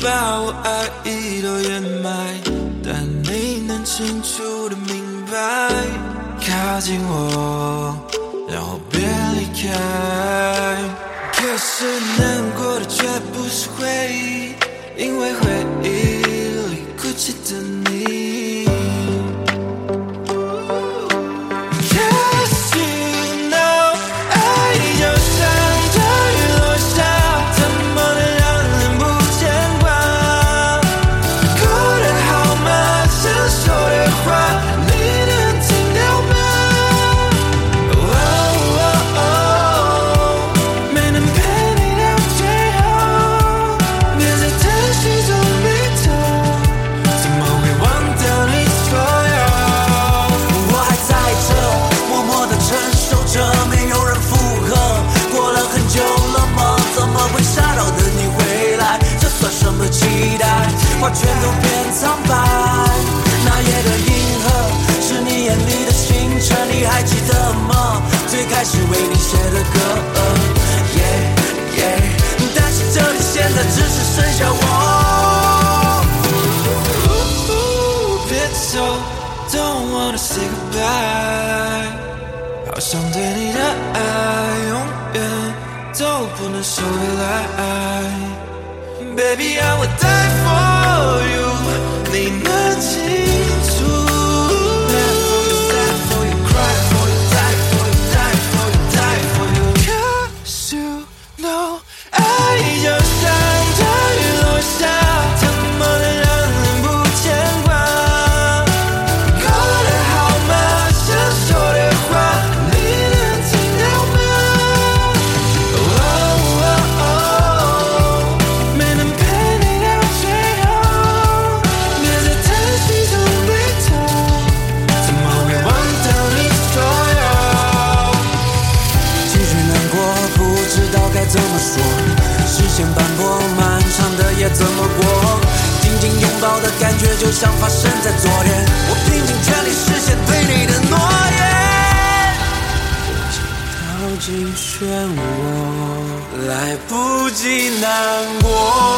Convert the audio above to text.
把我爱意都掩埋，但你能清楚的明白，靠近我，然后别离开。可是难过的却不是回忆，因为回忆里哭泣的全都变苍白。那夜的银河，是你眼里的星辰，你还记得吗？最开始为你写的歌。Yeah, yeah 但是这里现在只是剩下我。别走，Don't wanna say goodbye。好想对你的爱永远都不能收回来。Baby, I would die 线斑驳，漫长的夜怎么过？紧紧拥抱的感觉就像发生在昨天。我拼尽全力实现对你的诺言。逃进漩涡，来不及难过。